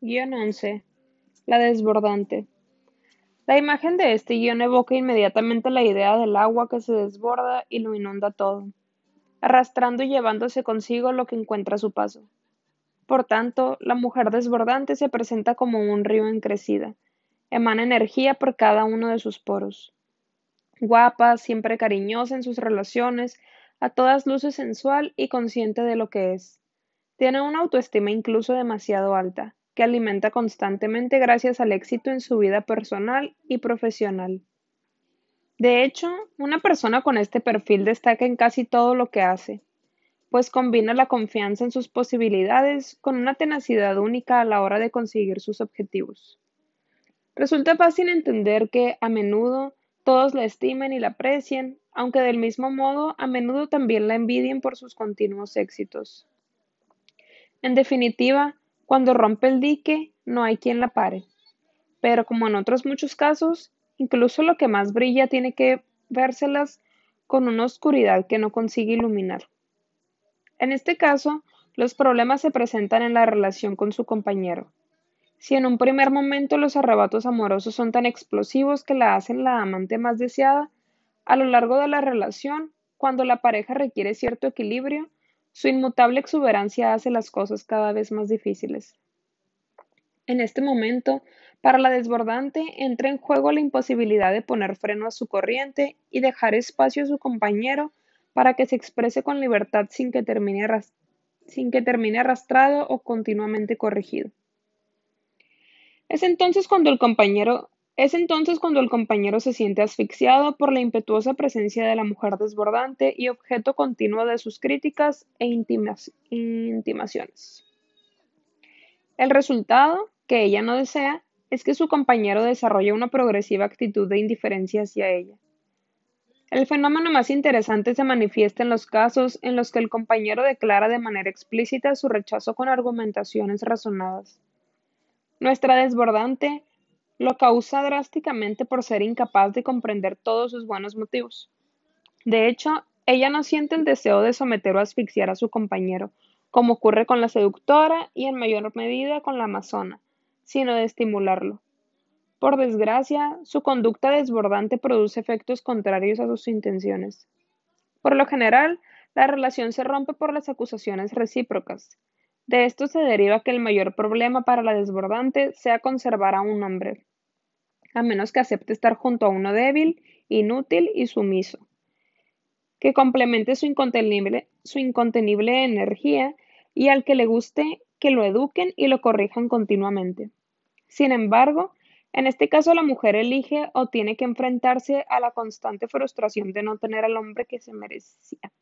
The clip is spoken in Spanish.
Guión 11. La desbordante. La imagen de este guion evoca inmediatamente la idea del agua que se desborda y lo inunda todo, arrastrando y llevándose consigo lo que encuentra a su paso. Por tanto, la mujer desbordante se presenta como un río en crecida, emana energía por cada uno de sus poros. Guapa, siempre cariñosa en sus relaciones, a todas luces sensual y consciente de lo que es. Tiene una autoestima incluso demasiado alta, que alimenta constantemente gracias al éxito en su vida personal y profesional. De hecho, una persona con este perfil destaca en casi todo lo que hace, pues combina la confianza en sus posibilidades con una tenacidad única a la hora de conseguir sus objetivos. Resulta fácil entender que, a menudo, todos la estimen y la aprecien, aunque del mismo modo a menudo también la envidien por sus continuos éxitos. En definitiva, cuando rompe el dique, no hay quien la pare. Pero como en otros muchos casos, incluso lo que más brilla tiene que vérselas con una oscuridad que no consigue iluminar. En este caso, los problemas se presentan en la relación con su compañero. Si en un primer momento los arrebatos amorosos son tan explosivos que la hacen la amante más deseada, a lo largo de la relación, cuando la pareja requiere cierto equilibrio, su inmutable exuberancia hace las cosas cada vez más difíciles. En este momento, para la desbordante entra en juego la imposibilidad de poner freno a su corriente y dejar espacio a su compañero para que se exprese con libertad sin que termine, arrastrado o continuamente corregido. Es entonces cuando el compañero es entonces cuando el compañero se siente asfixiado por la impetuosa presencia de la mujer desbordante y objeto continuo de sus críticas e intimaciones. El resultado, que ella no desea, es que su compañero desarrolla una progresiva actitud de indiferencia hacia ella. El fenómeno más interesante se manifiesta en los casos en los que el compañero declara de manera explícita su rechazo con argumentaciones razonadas. Nuestra desbordante lo causa drásticamente por ser incapaz de comprender todos sus buenos motivos. De hecho, ella no siente el deseo de someter o asfixiar a su compañero, como ocurre con la seductora y en mayor medida con la amazona, sino de estimularlo. Por desgracia, su conducta desbordante produce efectos contrarios a sus intenciones. Por lo general, la relación se rompe por las acusaciones recíprocas. De esto se deriva que el mayor problema para la desbordante sea conservar a un hombre a menos que acepte estar junto a uno débil, inútil y sumiso, que complemente su incontenible, energía y al que le guste que lo eduquen y lo corrijan continuamente. Sin embargo, en este caso la mujer elige o tiene que enfrentarse a la constante frustración de no tener al hombre que se merecía.